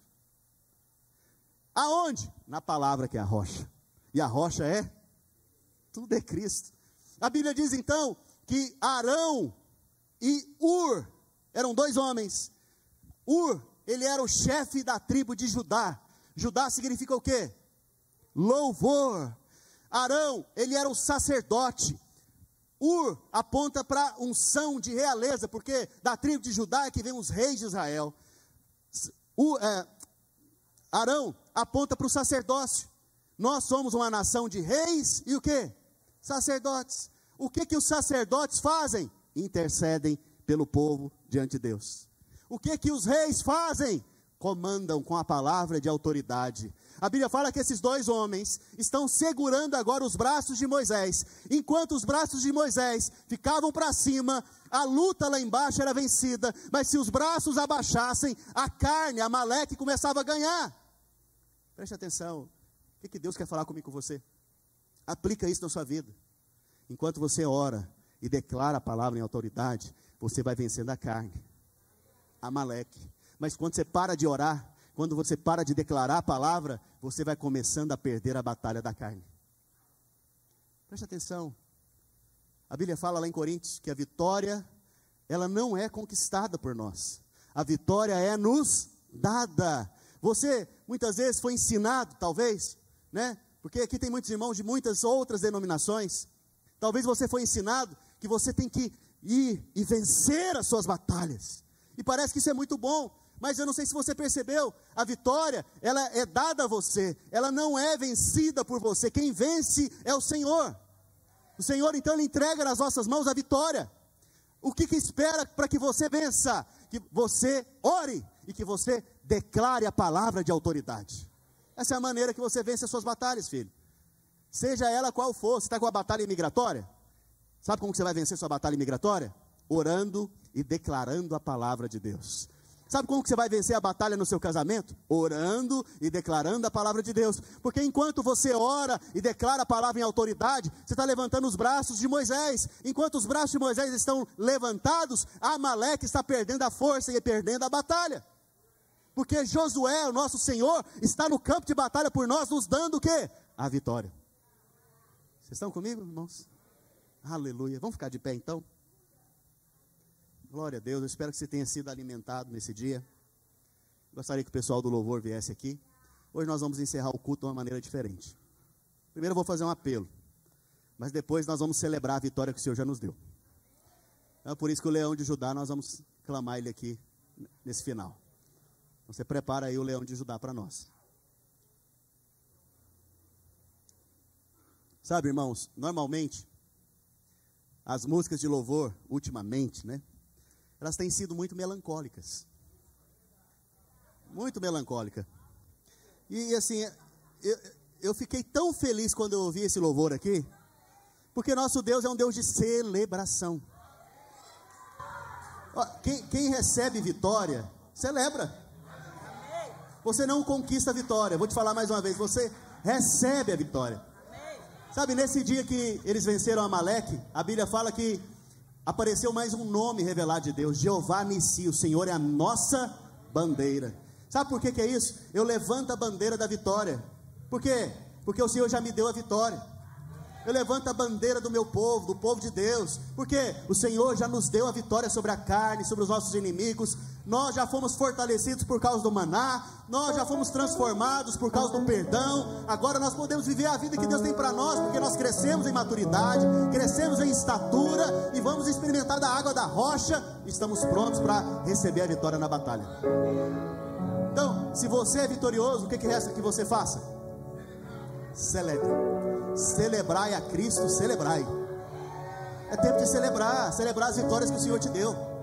Aonde? Na palavra que é a rocha. E a rocha é? Tudo é Cristo. A Bíblia diz então que Arão e Ur eram dois homens. Ur, ele era o chefe da tribo de Judá. Judá significa o quê? Louvor. Arão, ele era o sacerdote. Ur aponta para unção de realeza, porque da tribo de Judá é que vem os reis de Israel. Ur, é, Arão aponta para o sacerdócio. Nós somos uma nação de reis e o que? Sacerdotes. O que que os sacerdotes fazem? Intercedem pelo povo diante de Deus. O que que os reis fazem? Comandam com a palavra de autoridade. A Bíblia fala que esses dois homens estão segurando agora os braços de Moisés. Enquanto os braços de Moisés ficavam para cima, a luta lá embaixo era vencida. Mas se os braços abaixassem, a carne, a maleque começava a ganhar. Preste atenção. O que, que Deus quer falar comigo com você? Aplica isso na sua vida. Enquanto você ora e declara a palavra em autoridade, você vai vencendo a carne, a maleque. Mas quando você para de orar, quando você para de declarar a palavra, você vai começando a perder a batalha da carne. Preste atenção. A Bíblia fala lá em Coríntios que a vitória, ela não é conquistada por nós. A vitória é nos dada. Você muitas vezes foi ensinado, talvez, né, Porque aqui tem muitos irmãos de muitas outras denominações. Talvez você foi ensinado que você tem que ir e vencer as suas batalhas. E parece que isso é muito bom, mas eu não sei se você percebeu, a vitória, ela é dada a você, ela não é vencida por você. Quem vence é o Senhor. O Senhor então ele entrega nas nossas mãos a vitória. O que, que espera para que você vença? Que você ore e que você declare a palavra de autoridade. Essa é a maneira que você vence as suas batalhas, filho. Seja ela qual for, você está com a batalha imigratória? Sabe como você vai vencer sua batalha imigratória? Orando e declarando a palavra de Deus. Sabe como que você vai vencer a batalha no seu casamento? Orando e declarando a palavra de Deus. Porque enquanto você ora e declara a palavra em autoridade, você está levantando os braços de Moisés. Enquanto os braços de Moisés estão levantados, Amaleque está perdendo a força e perdendo a batalha. Porque Josué, o nosso Senhor, está no campo de batalha por nós, nos dando o quê? A vitória. Vocês estão comigo, irmãos? Aleluia. Vamos ficar de pé então? Glória a Deus, eu espero que você tenha sido alimentado nesse dia. Gostaria que o pessoal do louvor viesse aqui. Hoje nós vamos encerrar o culto de uma maneira diferente. Primeiro eu vou fazer um apelo, mas depois nós vamos celebrar a vitória que o Senhor já nos deu. Então, é por isso que o leão de Judá nós vamos clamar ele aqui nesse final. Você prepara aí o leão de Judá para nós. Sabe, irmãos, normalmente as músicas de louvor, ultimamente, né? Elas têm sido muito melancólicas. Muito melancólica. E assim, eu, eu fiquei tão feliz quando eu ouvi esse louvor aqui, porque nosso Deus é um Deus de celebração. Quem, quem recebe vitória, celebra. Você não conquista a vitória, vou te falar mais uma vez, você recebe a vitória. Sabe, nesse dia que eles venceram Amaleque, a Bíblia fala que apareceu mais um nome revelado de Deus: Jeová Nissi, o Senhor é a nossa bandeira. Sabe por que, que é isso? Eu levanto a bandeira da vitória. Por quê? Porque o Senhor já me deu a vitória. Eu levanto a bandeira do meu povo, do povo de Deus, porque o Senhor já nos deu a vitória sobre a carne, sobre os nossos inimigos. Nós já fomos fortalecidos por causa do maná, nós já fomos transformados por causa do perdão. Agora nós podemos viver a vida que Deus tem para nós, porque nós crescemos em maturidade, crescemos em estatura e vamos experimentar da água da rocha. Estamos prontos para receber a vitória na batalha. Então, se você é vitorioso, o que, que resta que você faça? Celebre celebrai a Cristo, celebrai. É tempo de celebrar, celebrar as vitórias que o Senhor te deu.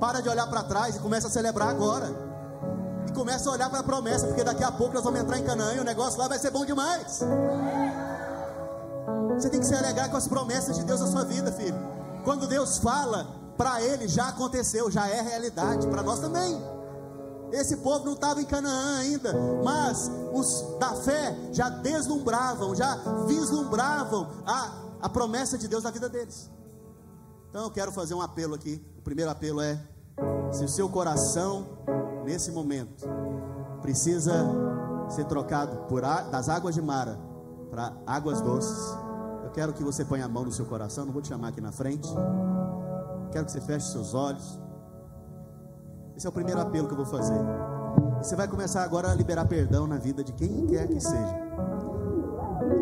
Para de olhar para trás e começa a celebrar agora. E começa a olhar para a promessa, porque daqui a pouco nós vamos entrar em Canaã e o negócio lá vai ser bom demais. Você tem que se alegrar com as promessas de Deus na sua vida, filho. Quando Deus fala, para ele já aconteceu, já é realidade, para nós também. Esse povo não estava em Canaã ainda, mas os da fé já deslumbravam, já vislumbravam a, a promessa de Deus na vida deles. Então eu quero fazer um apelo aqui. Primeiro apelo é: se o seu coração, nesse momento, precisa ser trocado por a, das águas de Mara para águas doces, eu quero que você ponha a mão no seu coração. Não vou te chamar aqui na frente. Quero que você feche seus olhos. Esse é o primeiro apelo que eu vou fazer. E você vai começar agora a liberar perdão na vida de quem quer que seja,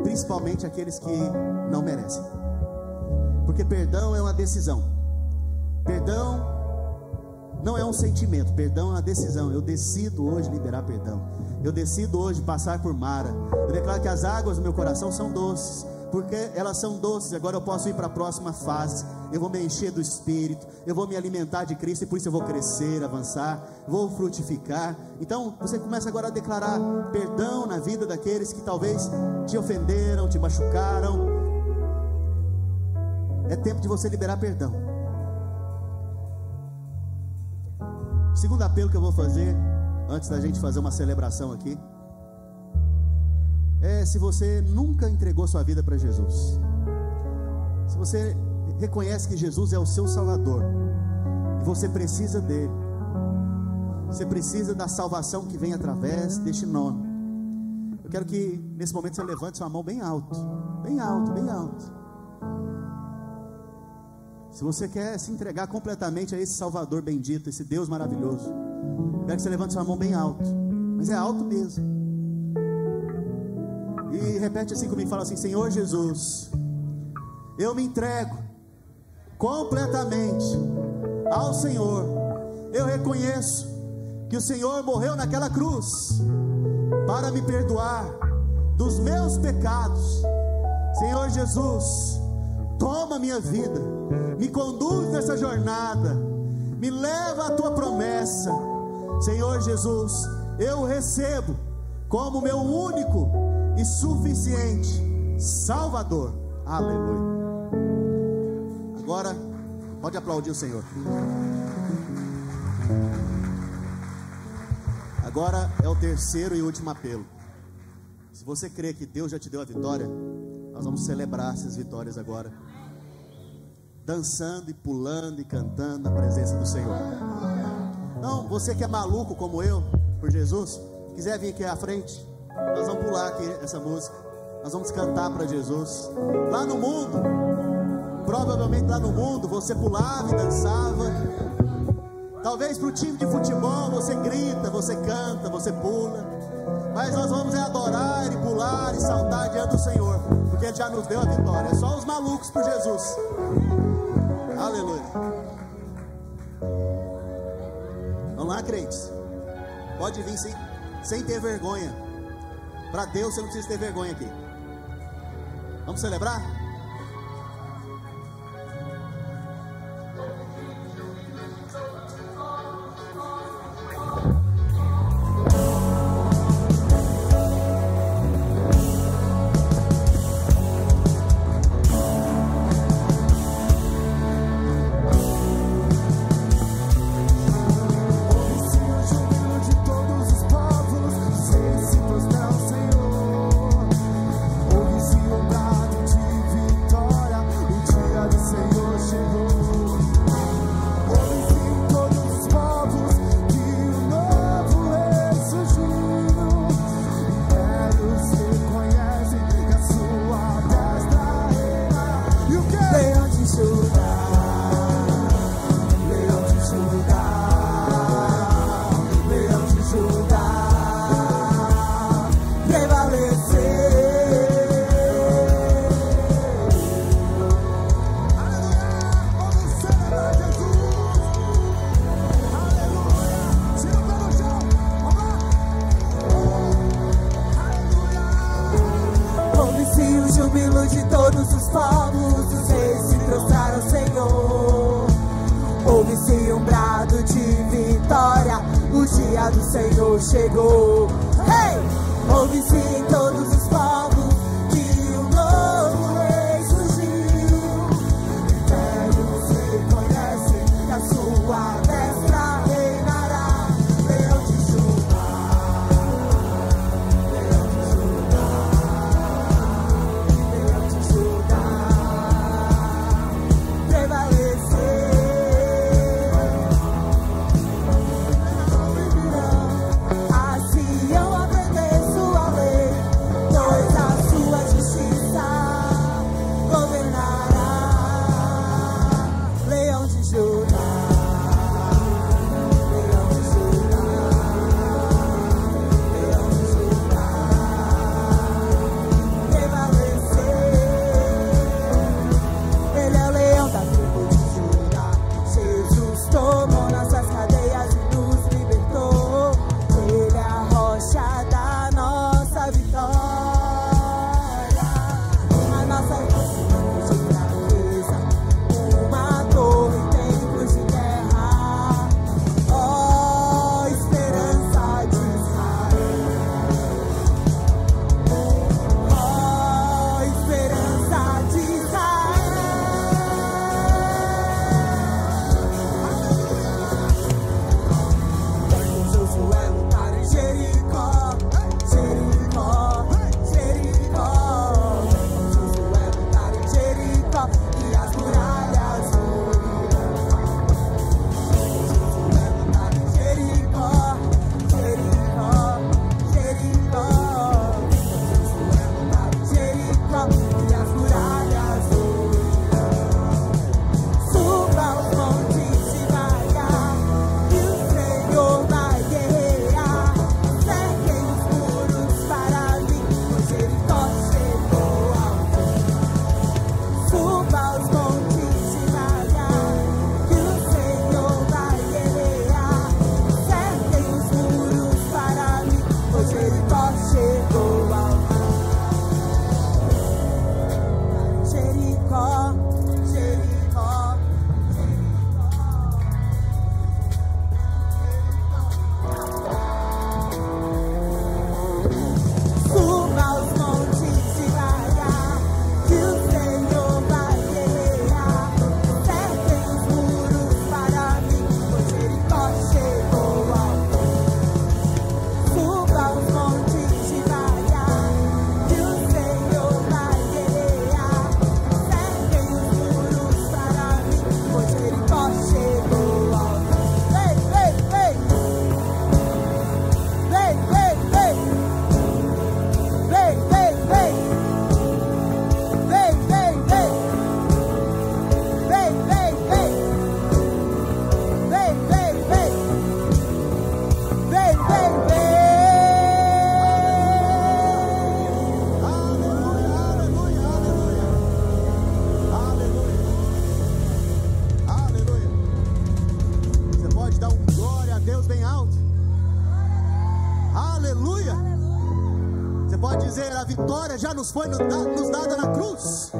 principalmente aqueles que não merecem, porque perdão é uma decisão. Perdão não é um sentimento, perdão é uma decisão. Eu decido hoje liberar perdão. Eu decido hoje passar por Mara. Eu declaro que as águas do meu coração são doces porque elas são doces. Agora eu posso ir para a próxima fase. Eu vou me encher do Espírito, eu vou me alimentar de Cristo e por isso eu vou crescer, avançar, vou frutificar. Então você começa agora a declarar perdão na vida daqueles que talvez te ofenderam, te machucaram. É tempo de você liberar perdão. Segundo apelo que eu vou fazer, antes da gente fazer uma celebração aqui é se você nunca entregou sua vida para Jesus. Se você reconhece que Jesus é o seu Salvador e você precisa dele. Você precisa da salvação que vem através deste nome. Eu quero que nesse momento você levante sua mão bem alto, bem alto, bem alto. Se você quer se entregar completamente a esse Salvador bendito, esse Deus maravilhoso, quero que você levante sua mão bem alto, mas é alto mesmo. E repete assim comigo, fala assim: Senhor Jesus, eu me entrego completamente ao Senhor. Eu reconheço que o Senhor morreu naquela cruz para me perdoar dos meus pecados. Senhor Jesus, toma minha vida, me conduz nessa jornada, me leva à tua promessa. Senhor Jesus, eu recebo como meu único e suficiente Salvador. Aleluia. Agora, pode aplaudir o Senhor. Agora é o terceiro e último apelo. Se você crê que Deus já te deu a vitória, nós vamos celebrar essas vitórias agora. Dançando e pulando e cantando na presença do Senhor. Não, você que é maluco como eu, por Jesus, quiser vir aqui à frente, nós vamos pular aqui essa música. Nós vamos cantar para Jesus. Lá no mundo, provavelmente lá no mundo, você pulava e dançava. Talvez para o time de futebol você grita, você canta, você pula. Mas nós vamos é adorar e pular e saltar diante do Senhor, porque Ele já nos deu a vitória. É só os malucos por Jesus. Aleluia. Vamos lá, crentes. Pode vir sem, sem ter vergonha. Para Deus você não precisa ter vergonha aqui. Vamos celebrar? Senhor chegou. Hey! Ouve-se então. A vitória já nos foi nos dada na cruz.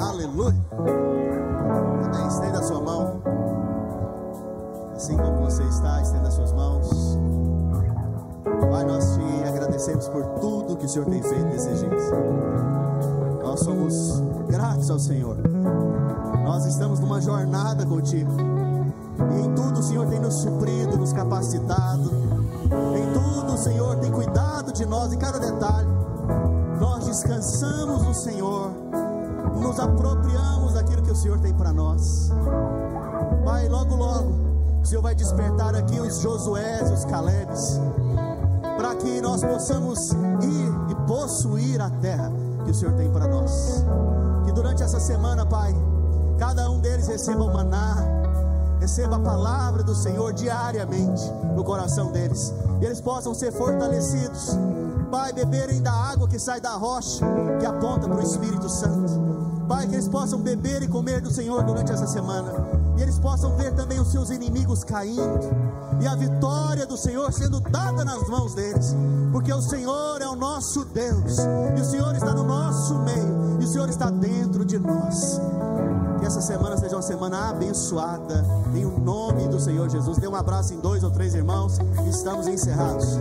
Aleluia. Amém. Estenda a sua mão. Assim como você está, estenda as suas mãos. Pai, nós te agradecemos por tudo que o Senhor tem feito nesse Egito. Nós somos gratos ao Senhor. Nós estamos numa jornada contigo. E em tudo o Senhor tem nos suprido, nos capacitado. Em tudo o Senhor tem cuidado de nós em cada detalhe. Descansamos no Senhor. Nos apropriamos daquilo que o Senhor tem para nós. Pai, logo, logo, o Senhor vai despertar aqui os Josués, os Calebes, para que nós possamos ir e possuir a terra que o Senhor tem para nós. Que durante essa semana, Pai, cada um deles receba o maná, receba a palavra do Senhor diariamente no coração deles, e eles possam ser fortalecidos. Pai, beberem da água que sai da rocha, que aponta para o Espírito Santo. Pai, que eles possam beber e comer do Senhor durante essa semana, e eles possam ver também os seus inimigos caindo, e a vitória do Senhor sendo dada nas mãos deles, porque o Senhor é o nosso Deus, e o Senhor está no nosso meio, e o Senhor está dentro de nós. Que essa semana seja uma semana abençoada, em o nome do Senhor Jesus. Dê um abraço em dois ou três irmãos, estamos encerrados.